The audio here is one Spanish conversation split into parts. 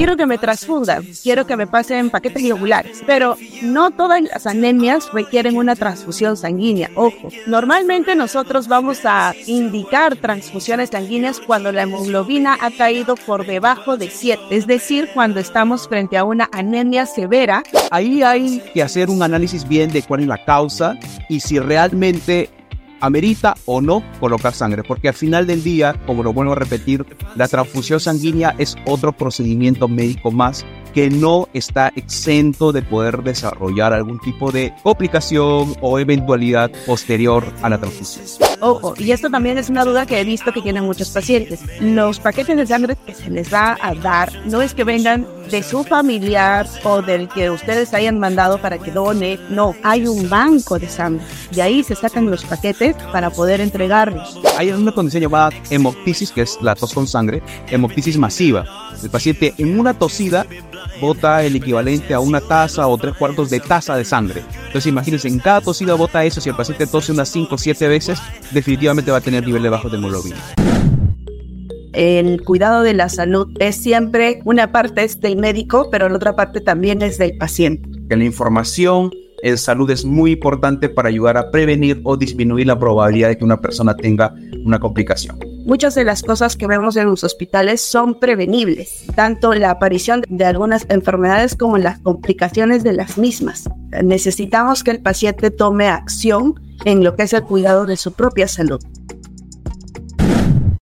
quiero que me transfundan, quiero que me pasen paquetes globulares, pero no todas las anemias requieren una transfusión sanguínea. Ojo, normalmente nosotros vamos a indicar transfusiones sanguíneas cuando la hemoglobina ha caído por debajo de 7, es decir, cuando estamos frente a una anemia severa. Ahí hay que hacer un análisis bien de cuál es la causa y si realmente amerita o no colocar sangre, porque al final del día, como lo vuelvo a repetir, la transfusión sanguínea es otro procedimiento médico más que no está exento de poder desarrollar algún tipo de complicación o eventualidad posterior a la transfusión. Ojo, y esto también es una duda que he visto que tienen muchos pacientes. Los paquetes de sangre que se les va a dar no es que vengan de su familiar o del que ustedes hayan mandado para que done. No, hay un banco de sangre. De ahí se sacan los paquetes para poder entregarlos. Hay una condición llamada hemoptisis, que es la tos con sangre, hemoptisis masiva. El paciente en una tosida bota el equivalente a una taza o tres cuartos de taza de sangre. Entonces imagínense, en cada tosida bota eso, si el paciente tose unas 5 o 7 veces, definitivamente va a tener niveles bajos de hemoglobina. El cuidado de la salud es siempre una parte es del médico, pero la otra parte también es del paciente. Que la información en salud es muy importante para ayudar a prevenir o disminuir la probabilidad de que una persona tenga una complicación. Muchas de las cosas que vemos en los hospitales son prevenibles, tanto la aparición de algunas enfermedades como las complicaciones de las mismas. Necesitamos que el paciente tome acción en lo que es el cuidado de su propia salud.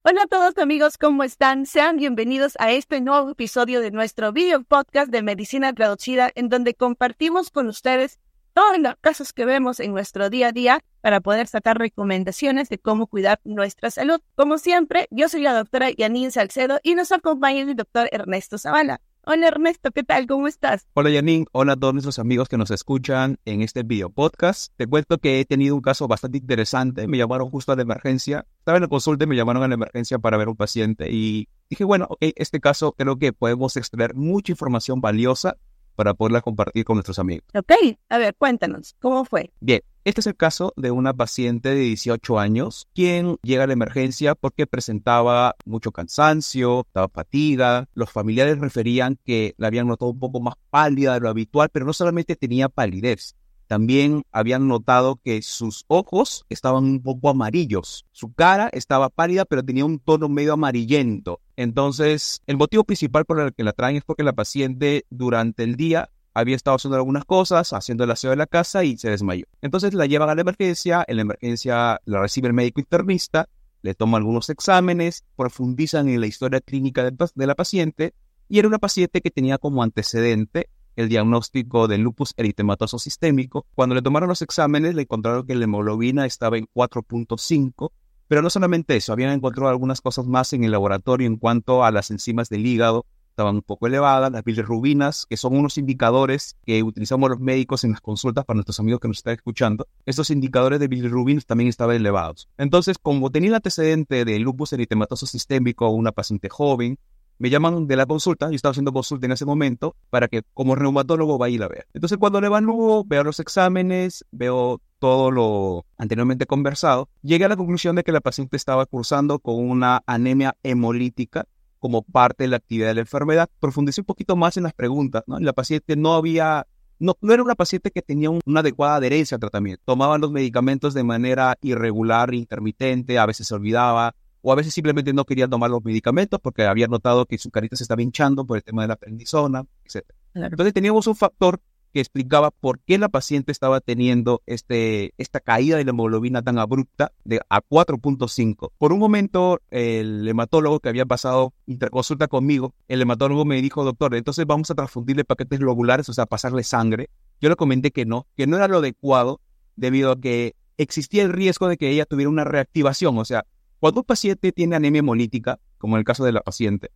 Hola a todos amigos, ¿cómo están? Sean bienvenidos a este nuevo episodio de nuestro video podcast de Medicina Traducida, en donde compartimos con ustedes todos los casos que vemos en nuestro día a día para poder sacar recomendaciones de cómo cuidar nuestra salud. Como siempre, yo soy la doctora Yanin Salcedo y nos acompaña el doctor Ernesto Zavala. Hola Ernesto, ¿qué tal? ¿Cómo estás? Hola Yanin, hola a todos nuestros amigos que nos escuchan en este video podcast. Te cuento que he tenido un caso bastante interesante. Me llamaron justo a la emergencia. Estaba en la consulta y me llamaron a la emergencia para ver un paciente y dije, bueno, ok, este caso creo que podemos extraer mucha información valiosa para poderla compartir con nuestros amigos. Ok, a ver, cuéntanos, ¿cómo fue? Bien, este es el caso de una paciente de 18 años quien llega a la emergencia porque presentaba mucho cansancio, estaba fatiga. Los familiares referían que la habían notado un poco más pálida de lo habitual, pero no solamente tenía palidez, también habían notado que sus ojos estaban un poco amarillos. Su cara estaba pálida, pero tenía un tono medio amarillento. Entonces, el motivo principal por el que la traen es porque la paciente durante el día había estado haciendo algunas cosas, haciendo el aseo de la casa y se desmayó. Entonces la llevan a la emergencia, en la emergencia la recibe el médico internista, le toma algunos exámenes, profundizan en la historia clínica de la paciente y era una paciente que tenía como antecedente el diagnóstico de lupus eritematoso sistémico. Cuando le tomaron los exámenes, le encontraron que la hemoglobina estaba en 4.5, pero no solamente eso, habían encontrado algunas cosas más en el laboratorio en cuanto a las enzimas del hígado, estaban un poco elevadas, las bilirrubinas, que son unos indicadores que utilizamos los médicos en las consultas para nuestros amigos que nos están escuchando, estos indicadores de bilirrubinas también estaban elevados. Entonces, como tenía el antecedente de lupus eritematoso sistémico, una paciente joven, me llaman de la consulta, yo estaba haciendo consulta en ese momento, para que como reumatólogo vaya y la vea. Entonces cuando le evalúo, veo los exámenes, veo todo lo anteriormente conversado, llegué a la conclusión de que la paciente estaba cursando con una anemia hemolítica como parte de la actividad de la enfermedad. Profundicé un poquito más en las preguntas, ¿no? La paciente no había no, no, era una paciente que tenía una adecuada adherencia al tratamiento. Tomaba los medicamentos de manera irregular, intermitente, a veces se olvidaba, o a veces simplemente no quería tomar los medicamentos porque había notado que su carita se estaba hinchando por el tema de la prednisona, etc. Entonces teníamos un factor que explicaba por qué la paciente estaba teniendo este, esta caída de la hemoglobina tan abrupta de a 4.5. Por un momento, el hematólogo que había pasado interconsulta conmigo, el hematólogo me dijo, doctor, entonces vamos a transfundirle paquetes globulares, o sea, pasarle sangre. Yo le comenté que no, que no era lo adecuado debido a que existía el riesgo de que ella tuviera una reactivación, o sea, cuando un paciente tiene anemia hemolítica, como en el caso de la paciente,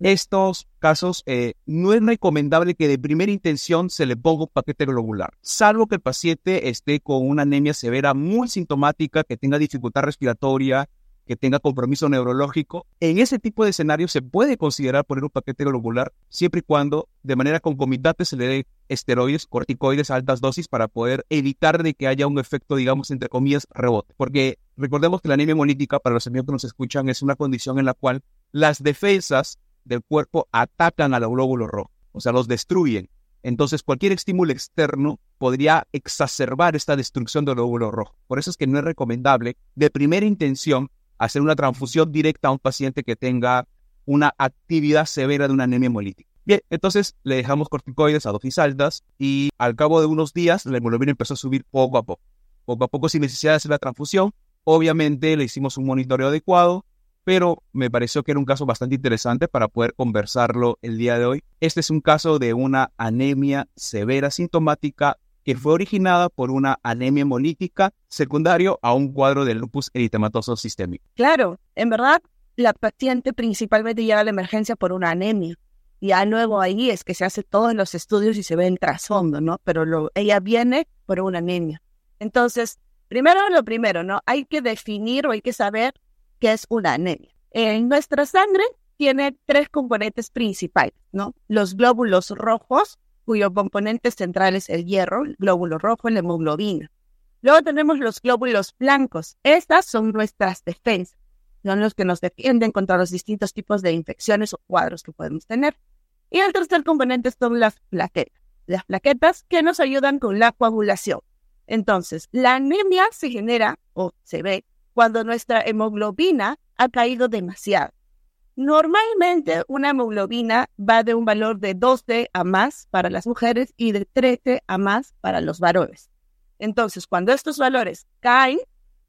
estos casos eh, no es recomendable que de primera intención se le ponga un paquete globular, salvo que el paciente esté con una anemia severa muy sintomática, que tenga dificultad respiratoria, que tenga compromiso neurológico. En ese tipo de escenario se puede considerar poner un paquete globular siempre y cuando de manera concomitante se le dé esteroides, corticoides a altas dosis para poder evitar de que haya un efecto, digamos, entre comillas, rebote. Porque recordemos que la anemia hemolítica, para los amigos que nos escuchan, es una condición en la cual las defensas del cuerpo atacan a los glóbulos rojos, o sea, los destruyen. Entonces, cualquier estímulo externo podría exacerbar esta destrucción del glóbulo rojo. Por eso es que no es recomendable de primera intención hacer una transfusión directa a un paciente que tenga una actividad severa de una anemia hemolítica. Bien, entonces le dejamos corticoides a dosis altas y al cabo de unos días la hemoglobina empezó a subir poco a poco. Poco a poco sin necesidad de hacer la transfusión. Obviamente le hicimos un monitoreo adecuado, pero me pareció que era un caso bastante interesante para poder conversarlo el día de hoy. Este es un caso de una anemia severa sintomática que fue originada por una anemia hemolítica secundario a un cuadro de lupus eritematoso sistémico. Claro, en verdad, la paciente principalmente llega a la emergencia por una anemia. Ya luego ahí es que se hace todos los estudios y se ve el trasfondo, ¿no? Pero ella viene por una anemia. Entonces, primero lo primero, ¿no? Hay que definir o hay que saber qué es una anemia. En nuestra sangre tiene tres componentes principales, ¿no? Los glóbulos rojos, cuyo componente central es el hierro, el glóbulo rojo, la hemoglobina. Luego tenemos los glóbulos blancos. Estas son nuestras defensas. Son los que nos defienden contra los distintos tipos de infecciones o cuadros que podemos tener. Y el tercer componente son las plaquetas. Las plaquetas que nos ayudan con la coagulación. Entonces, la anemia se genera o se ve cuando nuestra hemoglobina ha caído demasiado. Normalmente una hemoglobina va de un valor de 12 a más para las mujeres y de 13 a más para los varones. Entonces, cuando estos valores caen,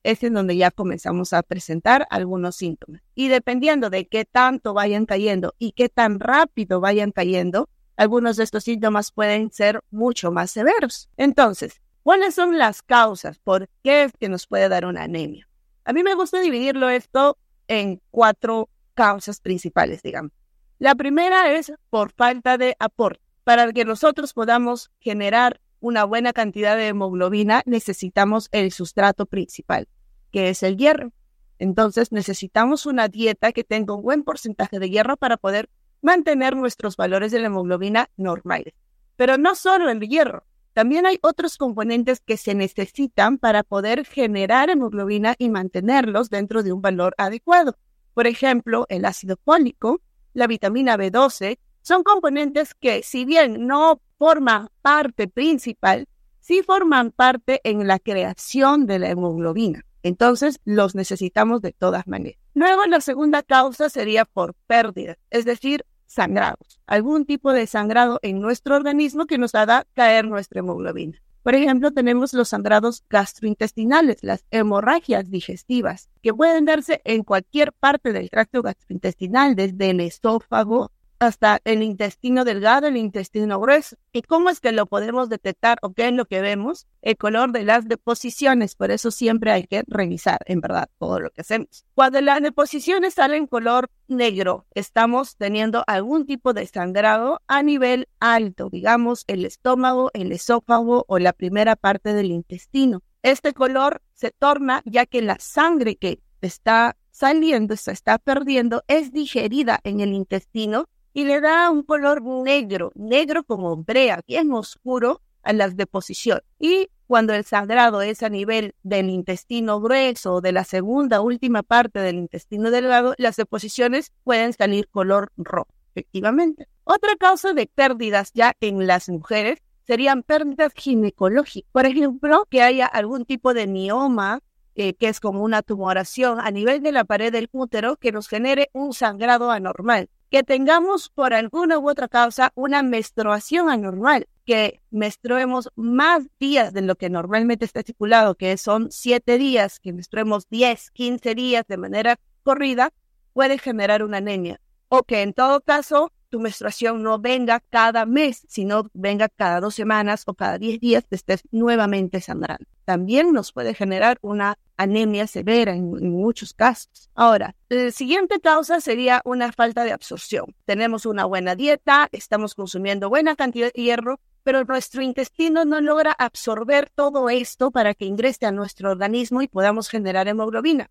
es en donde ya comenzamos a presentar algunos síntomas. Y dependiendo de qué tanto vayan cayendo y qué tan rápido vayan cayendo, algunos de estos síntomas pueden ser mucho más severos. Entonces, ¿cuáles son las causas? ¿Por qué es que nos puede dar una anemia? A mí me gusta dividirlo esto en cuatro causas principales, digamos. La primera es por falta de aporte. Para que nosotros podamos generar una buena cantidad de hemoglobina, necesitamos el sustrato principal, que es el hierro. Entonces necesitamos una dieta que tenga un buen porcentaje de hierro para poder mantener nuestros valores de la hemoglobina normales. Pero no solo el hierro, también hay otros componentes que se necesitan para poder generar hemoglobina y mantenerlos dentro de un valor adecuado. Por ejemplo, el ácido fólico, la vitamina B12, son componentes que, si bien no forman parte principal, sí forman parte en la creación de la hemoglobina. Entonces, los necesitamos de todas maneras. Luego, la segunda causa sería por pérdida, es decir, sangrados. Algún tipo de sangrado en nuestro organismo que nos haga caer nuestra hemoglobina. Por ejemplo, tenemos los sangrados gastrointestinales, las hemorragias digestivas, que pueden darse en cualquier parte del tracto gastrointestinal, desde el esófago hasta el intestino delgado, el intestino grueso. ¿Y cómo es que lo podemos detectar o qué es lo que vemos? El color de las deposiciones. Por eso siempre hay que revisar, en verdad, todo lo que hacemos. Cuando las deposiciones salen color negro, estamos teniendo algún tipo de sangrado a nivel alto, digamos el estómago, el esófago o la primera parte del intestino. Este color se torna ya que la sangre que está saliendo, se está perdiendo, es digerida en el intestino y le da un color negro, negro como brea, bien oscuro a las deposiciones. Y cuando el sangrado es a nivel del intestino grueso o de la segunda última parte del intestino delgado, las deposiciones pueden salir color rojo, efectivamente. Otra causa de pérdidas ya en las mujeres serían pérdidas ginecológicas. Por ejemplo, que haya algún tipo de mioma eh, que es como una tumoración a nivel de la pared del útero que nos genere un sangrado anormal que tengamos por alguna u otra causa una menstruación anormal, que menstruemos más días de lo que normalmente está estipulado, que son siete días, que menstruemos 10, 15 días de manera corrida, puede generar una anemia. O que en todo caso tu menstruación no venga cada mes, sino venga cada dos semanas o cada diez días te estés nuevamente sangrando. También nos puede generar una anemia severa en, muchos casos. Ahora, la siguiente causa sería una falta de absorción. Tenemos una buena dieta, estamos consumiendo buena cantidad de hierro, pero nuestro intestino no logra absorber todo esto para que ingrese a nuestro organismo y podamos generar hemoglobina.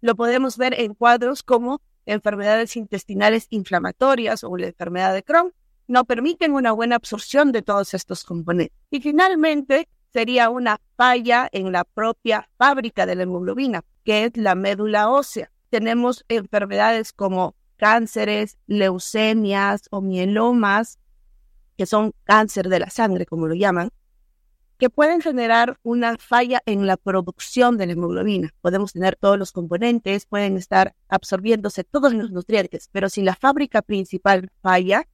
Lo podemos ver en cuadros como enfermedades intestinales inflamatorias o la enfermedad de Crohn, no permiten una buena absorción de todos estos componentes. Y finalmente, sería una falla en la propia fábrica de la hemoglobina, que es la médula ósea. Tenemos enfermedades como cánceres, leucemias o mielomas, que son cáncer de la sangre, como lo llaman, que pueden generar una falla en la producción de la hemoglobina. Podemos tener todos los componentes, pueden estar absorbiéndose todos los nutrientes, pero si la fábrica principal falla,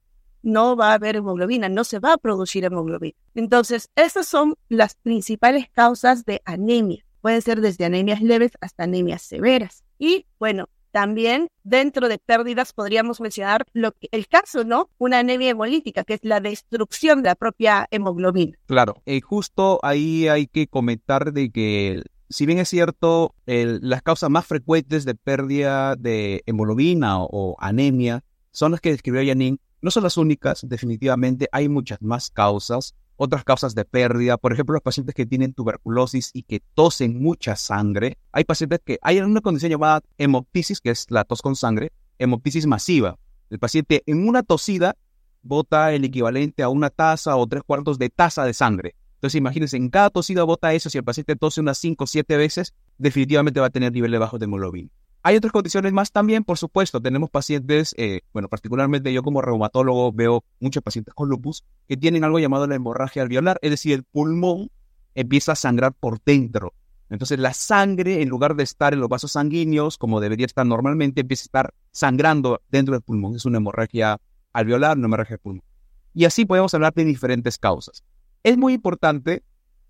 no va a haber hemoglobina, no se va a producir hemoglobina. Entonces, esas son las principales causas de anemia. Pueden ser desde anemias leves hasta anemias severas. Y bueno, también dentro de pérdidas podríamos mencionar lo que, el caso, ¿no? Una anemia hemolítica, que es la destrucción de la propia hemoglobina. Claro, y justo ahí hay que comentar de que si bien es cierto, las causas más frecuentes de pérdida de hemoglobina o, anemia son las que describió Janine, no son las únicas, definitivamente hay muchas más causas otras causas de pérdida, por ejemplo, los pacientes que tienen tuberculosis y que tosen mucha sangre. Hay pacientes que hay una condición llamada hemoptisis, que es la tos con sangre, hemoptisis masiva. El paciente en una tosida bota el equivalente a una taza o tres cuartos de taza de sangre. Entonces imagínense, en cada tosida bota eso, si el paciente tose unas cinco o siete veces, definitivamente va a tener niveles bajos de hemoglobina. Hay otras condiciones más también, por supuesto. Tenemos pacientes, eh, bueno, particularmente yo como reumatólogo veo muchos pacientes con lupus que tienen algo llamado la hemorragia alveolar, es decir, el pulmón empieza a sangrar por dentro. Entonces la sangre, en lugar de estar en los vasos sanguíneos, como debería estar normalmente, empieza a estar sangrando dentro del pulmón. Es una hemorragia alveolar, una hemorragia de pulmón. Y así podemos hablar de diferentes causas. Es muy importante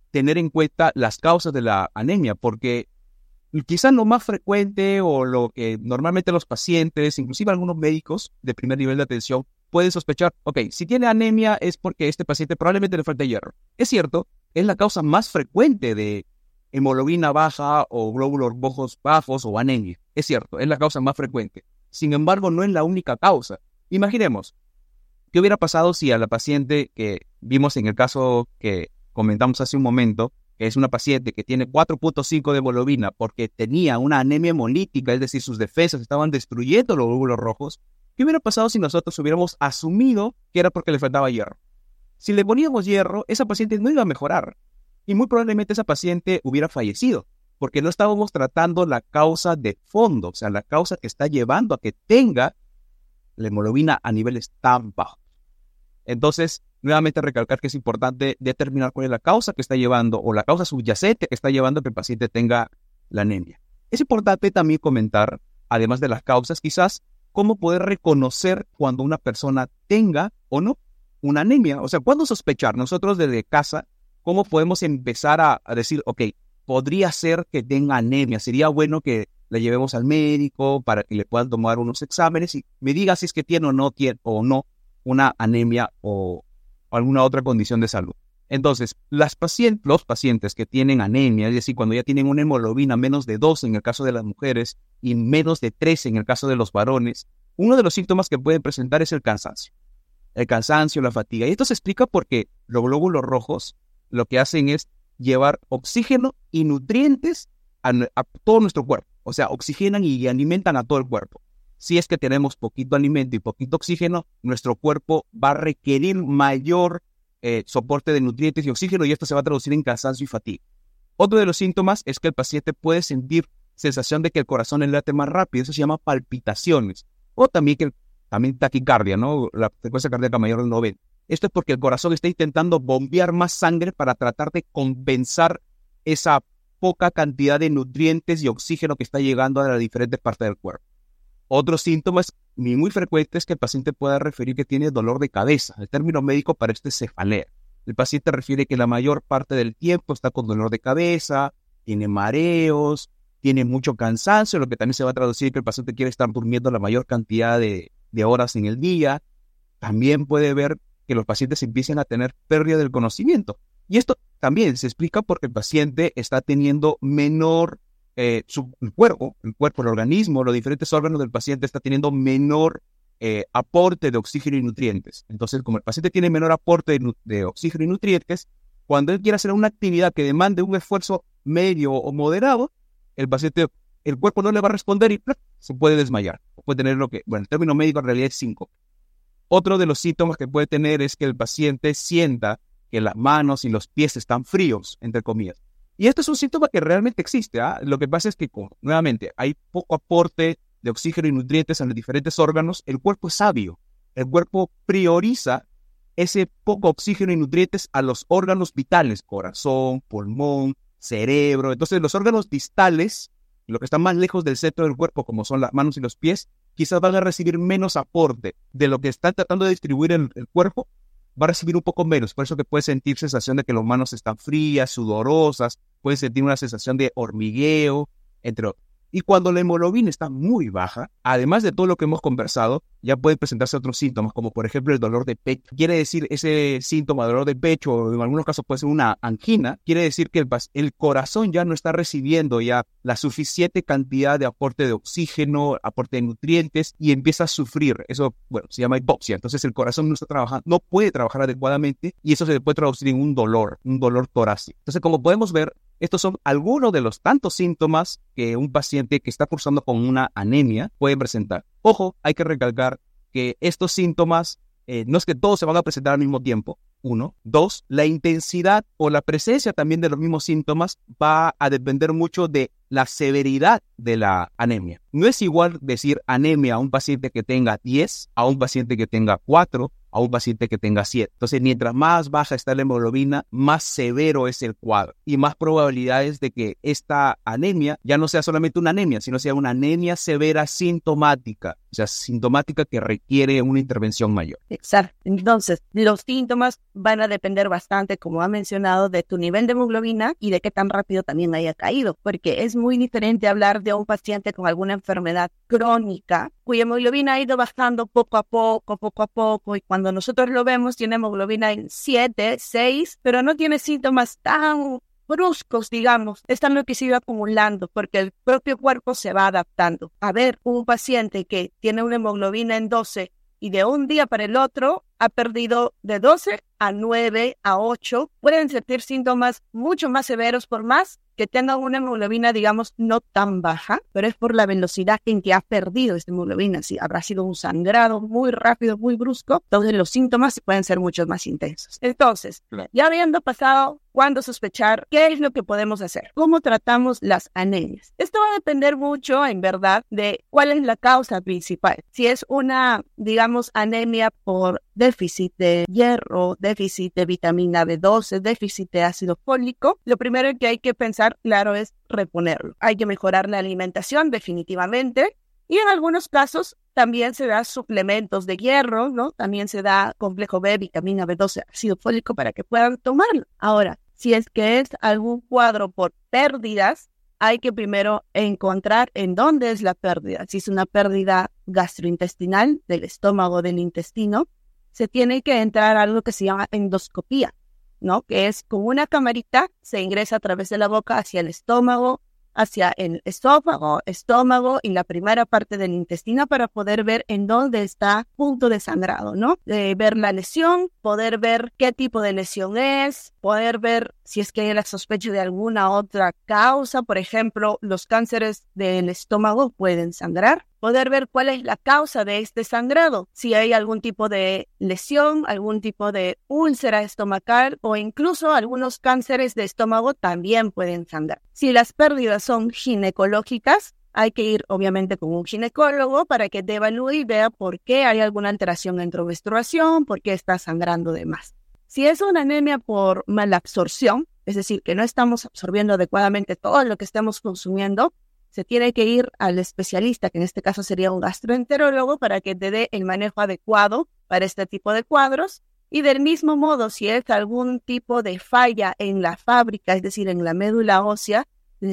tener en cuenta las causas de la anemia, porque quizás lo más frecuente o lo que normalmente los pacientes, inclusive algunos médicos de primer nivel de atención, pueden sospechar, ok, si tiene anemia es porque este paciente probablemente le falta hierro. Es cierto, es la causa más frecuente de hemoglobina baja o glóbulos rojos bajos o anemia. Es cierto, es la causa más frecuente. Sin embargo, no es la única causa. Imaginemos, ¿qué hubiera pasado si a la paciente que vimos en el caso que comentamos hace un momento, es una paciente que tiene 4.5 de hemoglobina porque tenía una anemia hemolítica, es decir, sus defensas estaban destruyendo los glóbulos rojos, ¿qué hubiera pasado si nosotros hubiéramos asumido que era porque le faltaba hierro? Si le poníamos hierro, esa paciente no iba a mejorar y muy probablemente esa paciente hubiera fallecido porque no estábamos tratando la causa de fondo, o sea, la causa que está llevando a que tenga la hemoglobina a niveles tan bajos. Entonces, nuevamente recalcar que es importante determinar cuál es la causa que está llevando o la causa subyacente que está llevando a que el paciente tenga la anemia. Es importante también comentar, además de las causas, quizás cómo poder reconocer cuando una persona tenga o no una anemia. O sea, cuándo sospechar nosotros desde casa, cómo podemos empezar a, decir, ok, podría ser que tenga anemia. Sería bueno que le llevemos al médico para que le puedan tomar unos exámenes y me diga si es que tiene o no tiene o no una anemia o, alguna otra condición de salud. Entonces, los pacientes que tienen anemia, es decir, cuando ya tienen una hemoglobina menos de 2 en el caso de las mujeres y menos de 3 en el caso de los varones, uno de los síntomas que pueden presentar es el cansancio. El cansancio, la fatiga. Y esto se explica porque los glóbulos rojos lo que hacen es llevar oxígeno y nutrientes a, a todo nuestro cuerpo. O sea, oxigenan y alimentan a todo el cuerpo si es que tenemos poquito alimento y poquito oxígeno, nuestro cuerpo va a requerir mayor eh, soporte de nutrientes y oxígeno y esto se va a traducir en cansancio y fatiga. Otro de los síntomas es que el paciente puede sentir sensación de que el corazón le late más rápido, eso se llama palpitaciones, o también que también taquicardia, ¿no? La frecuencia cardíaca mayor del 90. Esto es porque el corazón está intentando bombear más sangre para tratar de compensar esa poca cantidad de nutrientes y oxígeno que está llegando a las diferentes partes del cuerpo. Otros síntomas muy frecuentes es que el paciente pueda referir que tiene dolor de cabeza. El término médico para esto es cefalea. El paciente refiere que la mayor parte del tiempo está con dolor de cabeza, tiene mareos, tiene mucho cansancio, lo que también se va a traducir que el paciente quiere estar durmiendo la mayor cantidad de, de horas en el día. También puede ver que los pacientes empiecen a tener pérdida del conocimiento. Y esto también se explica porque el paciente está teniendo menor eh, su cuerpo, el cuerpo, el organismo, los diferentes órganos del paciente está teniendo menor eh, aporte de oxígeno y nutrientes. Entonces, como el paciente tiene menor aporte de, oxígeno y nutrientes, cuando él quiere hacer una actividad que demande un esfuerzo medio o moderado, el paciente, el cuerpo no le va a responder y se puede desmayar. Puede tener lo que, bueno, el término médico en realidad es 5. Otro de los síntomas que puede tener es que el paciente sienta que las manos y los pies están fríos, entre comillas. Y esto es un síntoma que realmente existe. ¿ah? Lo que pasa es que, nuevamente, hay poco aporte de oxígeno y nutrientes a los diferentes órganos, el cuerpo es sabio. El cuerpo prioriza ese poco oxígeno y nutrientes a los órganos vitales, corazón, pulmón, cerebro. Entonces los órganos distales, lo que están más lejos del centro del cuerpo, como son las manos y los pies, quizás van a recibir menos aporte de lo que está tratando de distribuir el, el cuerpo, va a recibir un poco menos. Por eso que puede sentir sensación de que las manos están frías, sudorosas, puede sentir una sensación de hormigueo, entre otros. Y cuando la hemoglobina está muy baja, además de todo lo que hemos conversado, ya pueden presentarse otros síntomas, como por ejemplo el dolor de pecho. Quiere decir ese síntoma, dolor de pecho, o en algunos casos puede ser una angina, quiere decir que el, corazón ya no está recibiendo ya la suficiente cantidad de aporte de oxígeno, aporte de nutrientes y empieza a sufrir. Eso, bueno, se llama hipoxia. Entonces el corazón no está trabajando, no puede trabajar adecuadamente y eso se puede traducir en un dolor, un dolor torácico. Entonces, como podemos ver, estos son algunos de los tantos síntomas que un paciente que está cursando con una anemia puede presentar. Ojo, hay que recalcar que estos síntomas eh, no es que todos se van a presentar al mismo tiempo, uno. Dos, la intensidad o la presencia también de los mismos síntomas va a depender mucho de la severidad de la anemia. No es igual decir anemia a un paciente que tenga 10, a un paciente que tenga 4, a un paciente que tenga 7. Entonces, mientras más baja está la hemoglobina, más severo es el cuadro y más probabilidades de que esta anemia ya no sea solamente una anemia, sino sea una anemia severa sintomática, o sea, sintomática que requiere una intervención mayor. Exacto. Entonces, los síntomas van a depender bastante, como ha mencionado, de tu nivel de hemoglobina y de qué tan rápido también haya caído, porque es muy diferente hablar de un paciente con alguna enfermedad crónica cuya hemoglobina ha ido bajando poco a poco, poco a poco, y cuando nosotros lo vemos tiene hemoglobina en 7, 6, pero no tiene síntomas tan bruscos, digamos, están lo que se iba acumulando porque el propio cuerpo se va adaptando. A ver, un paciente que tiene una hemoglobina en 12 y de un día para el otro ha perdido de 12 a 9 a 8, pueden sentir síntomas mucho más severos por más que tenga una hemoglobina, digamos, no tan baja, pero es por la velocidad en que ha perdido esta hemoglobina. Si habrá sido un sangrado muy rápido, muy brusco, entonces los síntomas pueden ser mucho más intensos. Entonces, ya habiendo pasado cuándo sospechar, qué es lo que podemos hacer, cómo tratamos las anemias. Esto va a depender mucho, en verdad, de cuál es la causa principal. Si es una, digamos, anemia por déficit de hierro, déficit de vitamina B12, déficit de ácido fólico, lo primero que hay que pensar, claro, es reponerlo. Hay que mejorar la alimentación definitivamente y en algunos casos también se da suplementos de hierro, ¿no? También se da complejo B, vitamina B12, ácido fólico para que puedan tomarlo. Ahora, si es que es algún cuadro por pérdidas, hay que primero encontrar en dónde es la pérdida. Si es una pérdida gastrointestinal del estómago, del intestino, se tiene que entrar a algo que se llama endoscopía, ¿no? Que es como una camarita, se ingresa a través de la boca hacia el estómago, hacia el esófago, estómago y la primera parte del intestino para poder ver en dónde está punto de sangrado, ¿no? Ver la lesión, poder ver qué tipo de lesión es, poder ver si es que hay la sospecha de alguna otra causa, por ejemplo, los cánceres del estómago pueden sangrar, poder ver cuál es la causa de este sangrado, si hay algún tipo de lesión, algún tipo de úlcera estomacal o incluso algunos cánceres de estómago también pueden sangrar. Si las pérdidas son ginecológicas, hay que ir obviamente con un ginecólogo para que te evalúe y vea por qué hay alguna alteración en tu menstruación, por qué está sangrando de más. Si es una anemia por malabsorción, es decir, que no estamos absorbiendo adecuadamente todo lo que estamos consumiendo, se tiene que ir al especialista, que en este caso sería un gastroenterólogo, para que te dé el manejo adecuado para este tipo de cuadros. Y del mismo modo, si es algún tipo de falla en la fábrica, es decir, en la médula ósea,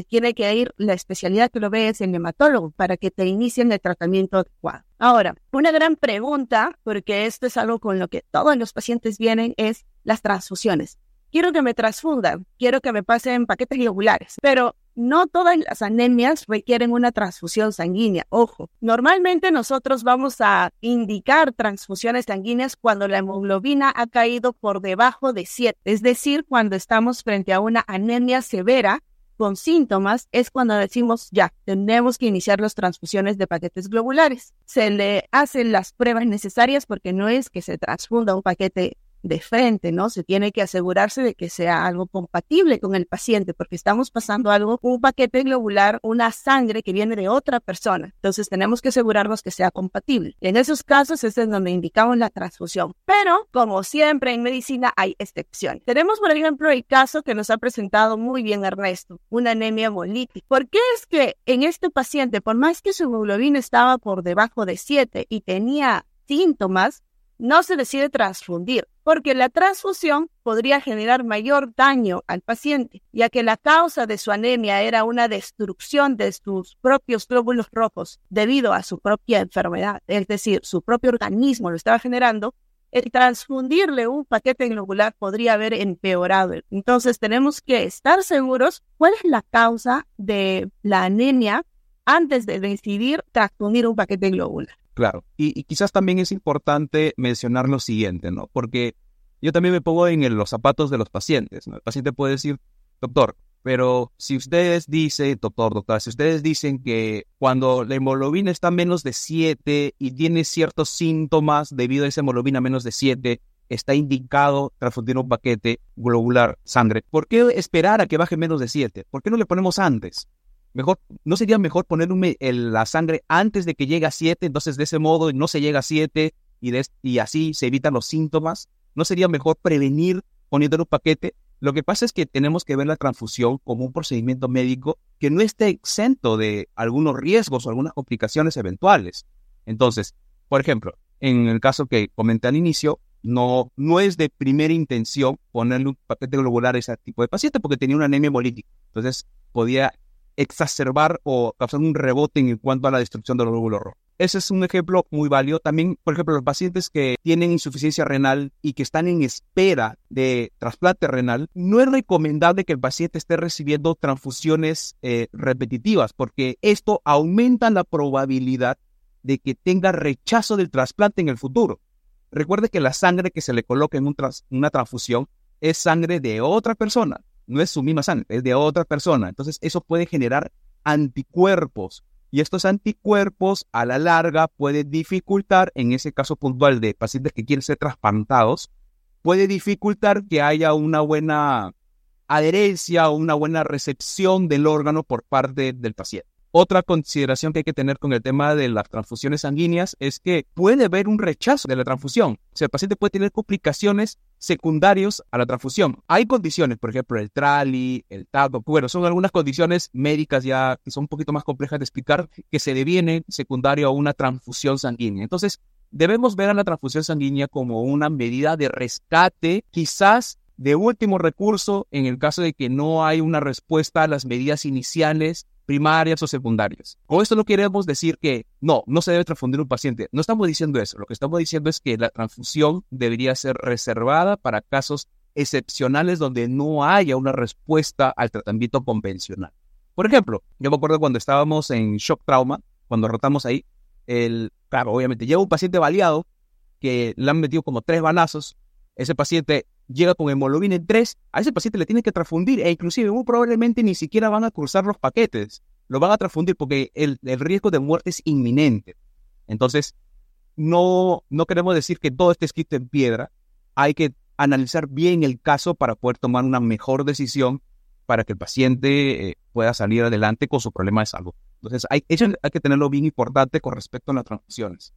tiene que ir la especialidad que lo ve es el hematólogo para que te inicien el tratamiento adecuado. Ahora, una gran pregunta, porque esto es algo con lo que todos los pacientes vienen, es las transfusiones. Quiero que me transfundan, quiero que me pasen paquetes globulares, pero no todas las anemias requieren una transfusión sanguínea. Ojo, normalmente nosotros vamos a indicar transfusiones sanguíneas cuando la hemoglobina ha caído por debajo de 7, es decir, cuando estamos frente a una anemia severa con síntomas es cuando decimos ya, tenemos que iniciar las transfusiones de paquetes globulares. Se le hacen las pruebas necesarias porque no es que se transfunda un paquete de frente, ¿no? Se tiene que asegurarse de que sea algo compatible con el paciente, porque estamos pasando algo, un paquete globular, una sangre que viene de otra persona. Entonces tenemos que asegurarnos que sea compatible. En esos casos es en donde indicamos la transfusión. Pero, como siempre en medicina, hay excepciones. Tenemos, por ejemplo, el caso que nos ha presentado muy bien Ernesto, una anemia hemolítica. ¿Por qué es que en este paciente, por más que su hemoglobina estaba por debajo de 7 y tenía síntomas, no se decide transfundir, porque la transfusión podría generar mayor daño al paciente, ya que la causa de su anemia era una destrucción de sus propios glóbulos rojos debido a su propia enfermedad, es decir, su propio organismo lo estaba generando, el transfundirle un paquete globular podría haber empeorado. Entonces tenemos que estar seguros cuál es la causa de la anemia antes de decidir transfundir un paquete globular. Claro, y, quizás también es importante mencionar lo siguiente, ¿no? Porque yo también me pongo en los zapatos de los pacientes, ¿no? El paciente puede decir, doctor, pero si ustedes dicen, doctor, doctora, si ustedes dicen que cuando la hemoglobina está menos de 7 y tiene ciertos síntomas debido a esa hemoglobina menos de 7, está indicado transfundir un paquete globular sangre. ¿Por qué esperar a que baje menos de 7? ¿Por qué no le ponemos antes? Mejor, ¿No sería mejor poner la sangre antes de que llegue a 7? Entonces, de ese modo, no se llega a 7 y, y así se evitan los síntomas. ¿No sería mejor prevenir poniendo un paquete? Lo que pasa es que tenemos que ver la transfusión como un procedimiento médico que no esté exento de algunos riesgos o algunas complicaciones eventuales. Entonces, por ejemplo, en el caso que comenté al inicio, no, no es de primera intención ponerle un paquete globular a ese tipo de paciente porque tenía una anemia hemolítica. Entonces, podía exacerbar o causar un rebote en cuanto a la destrucción de los glóbulos rojos. Ese es un ejemplo muy válido. También, por ejemplo, los pacientes que tienen insuficiencia renal y que están en espera de trasplante renal, no es recomendable que el paciente esté recibiendo transfusiones eh, repetitivas porque esto aumenta la probabilidad de que tenga rechazo del trasplante en el futuro. Recuerde que la sangre que se le coloca en una transfusión es sangre de otra persona no es su misma sangre, es de otra persona. Entonces eso puede generar anticuerpos y estos anticuerpos a la larga pueden dificultar, en ese caso puntual de pacientes que quieren ser trasplantados, puede dificultar que haya una buena adherencia o una buena recepción del órgano por parte del paciente. Otra consideración que hay que tener con el tema de las transfusiones sanguíneas es que puede haber un rechazo de la transfusión. O sea, el paciente puede tener complicaciones secundarias a la transfusión. Hay condiciones, por ejemplo, el trali, el TACO, bueno, son algunas condiciones médicas ya que son un poquito más complejas de explicar que se devienen secundario a una transfusión sanguínea. Entonces, debemos ver a la transfusión sanguínea como una medida de rescate, quizás de último recurso en el caso de que no hay una respuesta a las medidas iniciales primarias o secundarias. Con esto no queremos decir que no, no se debe transfundir un paciente. No estamos diciendo eso. Lo que estamos diciendo es que la transfusión debería ser reservada para casos excepcionales donde no haya una respuesta al tratamiento convencional. Por ejemplo, yo me acuerdo cuando estábamos en shock trauma, cuando rotamos ahí, el, claro, obviamente llega un paciente baleado que le han metido como tres balazos. Ese paciente llega con hemoglobina en 3, a ese paciente le tienen que transfundir e inclusive muy probablemente ni siquiera van a cruzar los paquetes, lo van a transfundir porque el, riesgo de muerte es inminente. Entonces, no, no queremos decir que todo esté escrito en piedra, hay que analizar bien el caso para poder tomar una mejor decisión para que el paciente eh, pueda salir adelante con su problema de salud. Entonces, hay, hay que tenerlo bien importante con respecto a las transfusiones.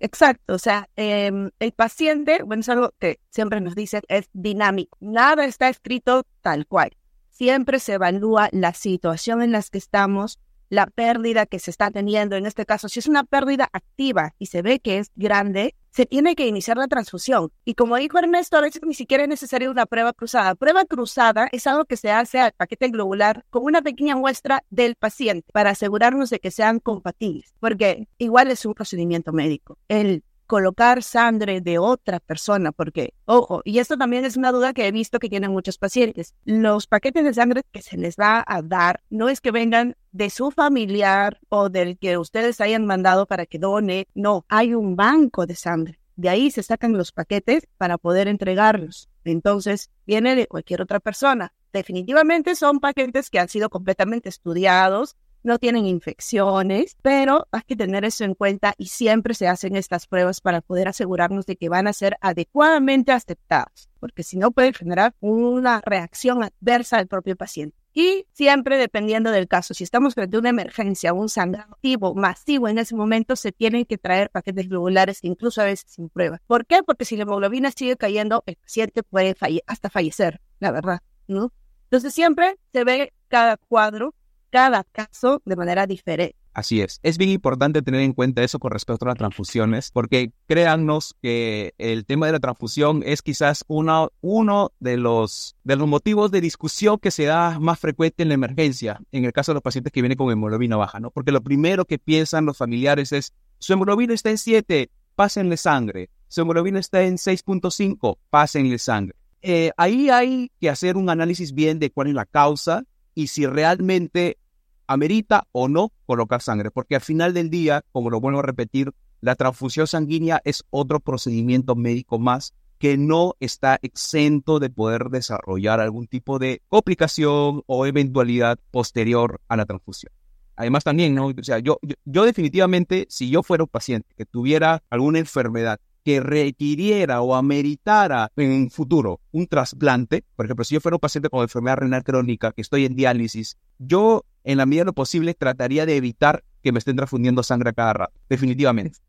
Exacto, o sea, em, el paciente, bueno, es algo que siempre nos dicen, es dinámico. Nada está escrito tal cual. Siempre se evalúa la situación en la que estamos, la pérdida que se está teniendo. En este caso, si es una pérdida activa y se ve que es grande, se tiene que iniciar la transfusión. Y como dijo Ernesto, a veces ni siquiera es necesaria una prueba cruzada. Prueba cruzada es algo que se hace al paquete globular con una pequeña muestra del paciente para asegurarnos de que sean compatibles, porque igual es un procedimiento médico. El colocar sangre de otra persona, porque, ojo, y esto también es una duda que he visto que tienen muchos pacientes, los paquetes de sangre que se les va a dar no es que vengan de su familiar o del que ustedes hayan mandado para que done, no, hay un banco de sangre. De ahí se sacan los paquetes para poder entregarlos. Entonces, viene de cualquier otra persona. Definitivamente son paquetes que han sido completamente estudiados no tienen infecciones, pero hay que tener eso en cuenta y siempre se hacen estas pruebas para poder asegurarnos de que van a ser adecuadamente aceptadas, porque si no puede generar una reacción adversa al propio paciente. Y siempre dependiendo del caso, si estamos frente a una emergencia, un sangrado masivo en ese momento, se tienen que traer paquetes globulares, incluso a veces sin prueba. ¿Por qué? Porque si la hemoglobina sigue cayendo, el paciente puede hasta fallecer, la verdad, ¿no? Entonces siempre se ve cada cuadro, cada caso de manera diferente. Así es. Es bien importante tener en cuenta eso con respecto a las transfusiones, porque créannos que el tema de la transfusión es quizás uno, uno de, los, de los motivos de discusión que se da más frecuente en la emergencia, en el caso de los pacientes que vienen con hemoglobina baja, ¿no? Porque lo primero que piensan los familiares es, su hemoglobina está en 7, pásenle sangre. Su hemoglobina está en 6.5, pásenle sangre. Eh, ahí hay que hacer un análisis bien de cuál es la causa y si realmente amerita o no colocar sangre, porque al final del día, como lo vuelvo a repetir, la transfusión sanguínea es otro procedimiento médico más que no está exento de poder desarrollar algún tipo de complicación o eventualidad posterior a la transfusión. Además también, ¿no? O sea, yo, yo definitivamente, si yo fuera un paciente que tuviera alguna enfermedad que requiriera o ameritara en un futuro un trasplante, por ejemplo, si yo fuera un paciente con enfermedad renal crónica, que estoy en diálisis, yo en la medida de lo posible trataría de evitar que me estén transfundiendo sangre a cada rato, definitivamente.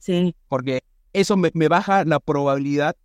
Sí. Porque eso me, baja la probabilidad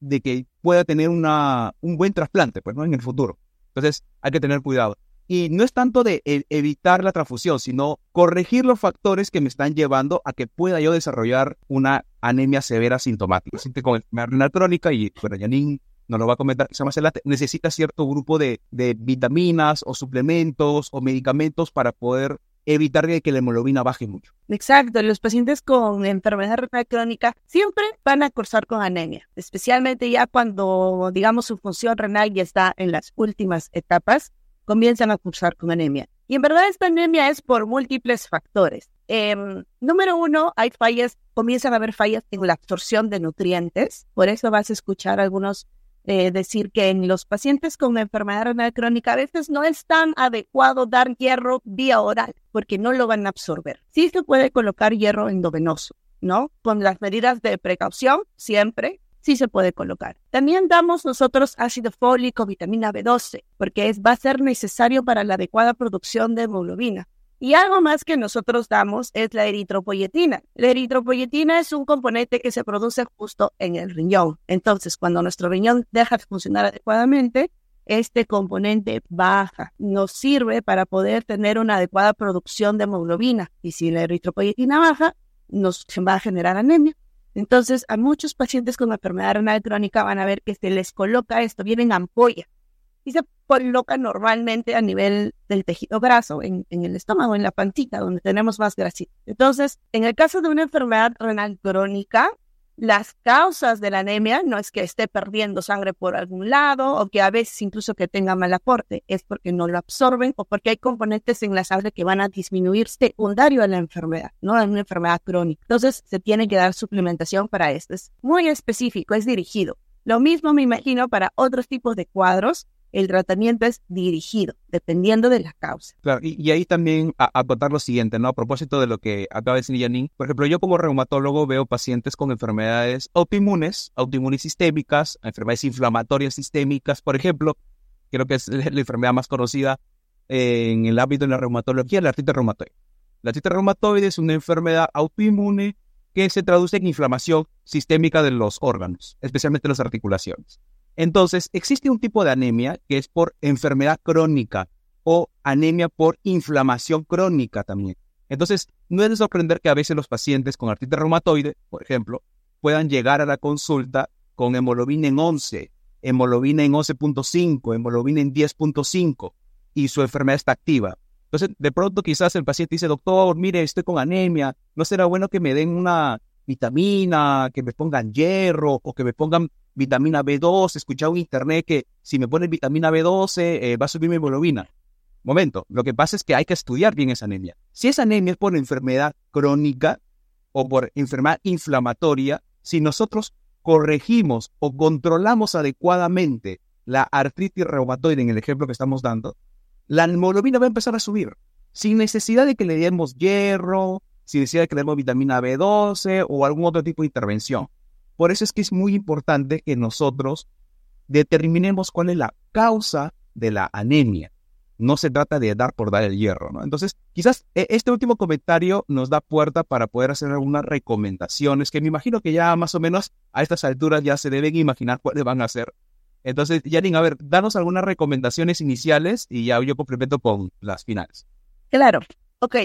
de que pueda tener una, un buen trasplante, pues, ¿no? En el futuro. Entonces, hay que tener cuidado. Y no es tanto de e, evitar la transfusión, sino corregir los factores que me están llevando a que pueda yo desarrollar una anemia severa sintomática. Siente con enfermedad renal crónica y, bueno, Janine nos lo va a comentar más adelante, necesita cierto grupo de, de vitaminas o suplementos o medicamentos para poder evitar que la hemoglobina baje mucho. Exacto, los pacientes con enfermedad renal crónica siempre van a cursar con anemia, especialmente ya cuando, digamos, su función renal ya está en las últimas etapas comienzan a cursar con anemia. Y en verdad esta anemia es por múltiples factores. Em, número uno, hay fallas, comienzan a haber fallas en la absorción de nutrientes. Por eso vas a escuchar algunos eh, decir que en los pacientes con enfermedad renal crónica a veces no es tan adecuado dar hierro vía oral porque no lo van a absorber. Sí se puede colocar hierro endovenoso, ¿no? Con las medidas de precaución siempre, sí se puede colocar. También damos nosotros ácido fólico, vitamina B12, porque es, va a ser necesario para la adecuada producción de hemoglobina. Y algo más que nosotros damos es la eritropoyetina. La eritropoyetina es un componente que se produce justo en el riñón. Entonces, cuando nuestro riñón deja de funcionar adecuadamente, este componente baja. Nos sirve para poder tener una adecuada producción de hemoglobina. Y si la eritropoyetina baja, nos va a generar anemia. Entonces, a muchos pacientes con enfermedad renal crónica van a ver que se les coloca esto, viene en ampolla y se coloca normalmente a nivel del tejido graso, en, en, el estómago, en la pancita, donde tenemos más grasita. Entonces, en el caso de una enfermedad renal crónica, las causas de la anemia no es que esté perdiendo sangre por algún lado o que a veces incluso que tenga mal aporte, es porque no lo absorben o porque hay componentes en la sangre que van a disminuir secundario a la enfermedad, no a una enfermedad crónica. Entonces se tiene que dar suplementación para esto. Es muy específico, es dirigido. Lo mismo me imagino para otros tipos de cuadros el tratamiento es dirigido, dependiendo de la causa. Claro, y, ahí también acotar lo siguiente, ¿no? A propósito de lo que acaba de decir Janine, por ejemplo, yo como reumatólogo veo pacientes con enfermedades autoinmunes, autoinmunes sistémicas, enfermedades inflamatorias sistémicas, por ejemplo, creo que es la enfermedad más conocida en el ámbito de la reumatología, la artritis reumatoide. La artritis reumatoide es una enfermedad autoinmune que se traduce en inflamación sistémica de los órganos, especialmente las articulaciones. Entonces, existe un tipo de anemia que es por enfermedad crónica o anemia por inflamación crónica también. Entonces, no es de sorprender que a veces los pacientes con artritis reumatoide, por ejemplo, puedan llegar a la consulta con hemoglobina en 11, hemoglobina en 11.5, hemoglobina en 10.5 y su enfermedad está activa. Entonces, de pronto quizás el paciente dice, doctor, mire, estoy con anemia, ¿no será bueno que me den una vitamina, que me pongan hierro o que me pongan vitamina B2, he escuchado en internet que si me ponen vitamina B12 eh, va a subir mi hemoglobina. Momento, lo que pasa es que hay que estudiar bien esa anemia. Si esa anemia es por enfermedad crónica o por enfermedad inflamatoria, si nosotros corregimos o controlamos adecuadamente la artritis reumatoide en el ejemplo que estamos dando, la hemoglobina va a empezar a subir. sin necesidad de que le demos hierro, sin necesidad de que le demos vitamina B12 o algún otro tipo de intervención. Por eso es que es muy importante que nosotros determinemos cuál es la causa de la anemia. No se trata de dar por dar el hierro, ¿no? Entonces, quizás e, este último comentario nos da puerta para poder hacer algunas recomendaciones que me imagino que ya más o menos a estas alturas ya se deben imaginar cuáles van a ser. Entonces, Yarin, a ver, danos algunas recomendaciones iniciales y ya yo complemento con las finales. Claro, ok.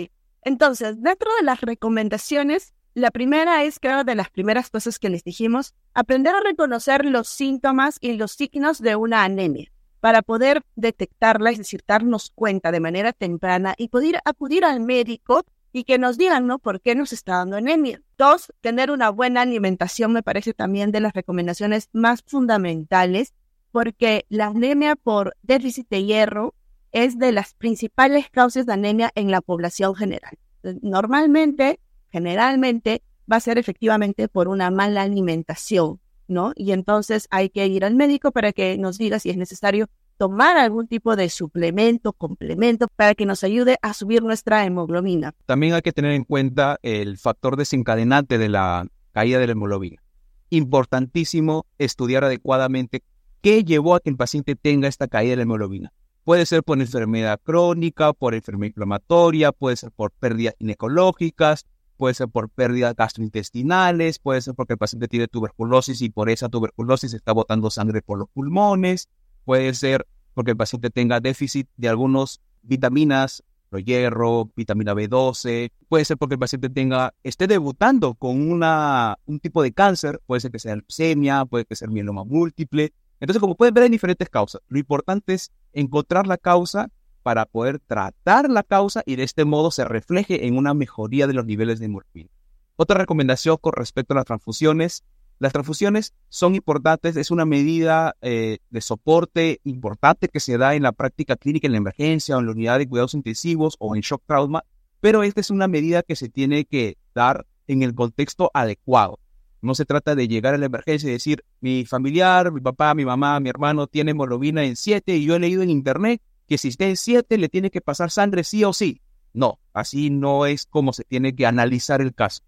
Entonces, dentro de las recomendaciones, la primera es, creo, de las primeras cosas que les dijimos, aprender a reconocer los síntomas y los signos de una anemia para poder detectarla, es decir, darnos cuenta de manera temprana y poder acudir al médico y que nos digan, ¿no? ¿Por qué nos está dando anemia? Dos, tener una buena alimentación me parece también de las recomendaciones más fundamentales porque la anemia por déficit de hierro es de las principales causas de anemia en la población general. Normalmente, generalmente, va a ser efectivamente por una mala alimentación, ¿no? Y entonces hay que ir al médico para que nos diga si es necesario tomar algún tipo de suplemento, complemento, para que nos ayude a subir nuestra hemoglobina. También hay que tener en cuenta el factor desencadenante de la caída de la hemoglobina. Importantísimo estudiar adecuadamente qué llevó a que el paciente tenga esta caída de la hemoglobina. Puede ser por enfermedad crónica, por enfermedad inflamatoria, puede ser por pérdidas ginecológicas, puede ser por pérdidas gastrointestinales, puede ser porque el paciente tiene tuberculosis y por esa tuberculosis está botando sangre por los pulmones, puede ser porque el paciente tenga déficit de algunas vitaminas, hierro, vitamina B12, puede ser porque el paciente tenga, esté debutando con una, un tipo de cáncer, puede ser que sea leucemia, puede que sea mieloma múltiple. Entonces, como pueden ver, hay diferentes causas. Lo importante es encontrar la causa para poder tratar la causa y de este modo se refleje en una mejoría de los niveles de morfina. Otra recomendación con respecto a las transfusiones. Las transfusiones son importantes, es una medida eh, de soporte importante que se da en la práctica clínica en la emergencia o en la unidad de cuidados intensivos o en shock trauma, pero esta es una medida que se tiene que dar en el contexto adecuado. No se trata de llegar a la emergencia y decir, mi familiar, mi papá, mi mamá, mi hermano tiene hemoglobina en 7 y yo he leído en internet que si está en 7 le tiene que pasar sangre sí o sí. No, así no es como se tiene que analizar el caso.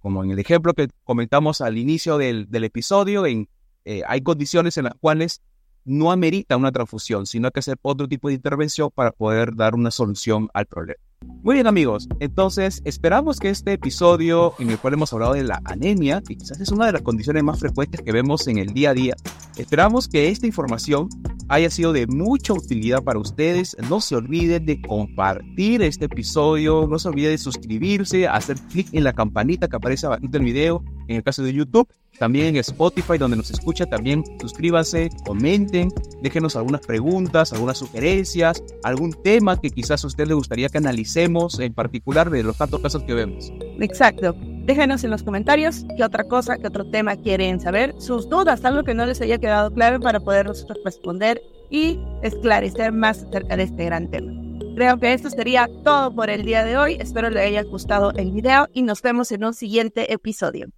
Como en el ejemplo que comentamos al inicio del, episodio, en, eh, hay condiciones en las cuales no amerita una transfusión, sino que hacer otro tipo de intervención para poder dar una solución al problema. Muy bien amigos, entonces esperamos que este episodio en el cual hemos hablado de la anemia, que quizás es una de las condiciones más frecuentes que vemos en el día a día, esperamos que esta información haya sido de mucha utilidad para ustedes. No se olviden de compartir este episodio, no se olviden de suscribirse, hacer clic en la campanita que aparece abajo del video, en el caso de YouTube también en Spotify, donde nos escucha, también suscríbanse, comenten, déjenos algunas preguntas, algunas sugerencias, algún tema que quizás a usted le gustaría que analicemos en particular de los tantos casos que vemos. Exacto. Déjenos en los comentarios qué otra cosa, qué otro tema quieren saber, sus dudas, algo que no les haya quedado claro para poder nosotros responder y esclarecer más acerca de este gran tema. Creo que esto sería todo por el día de hoy. Espero les haya gustado el video y nos vemos en un siguiente episodio.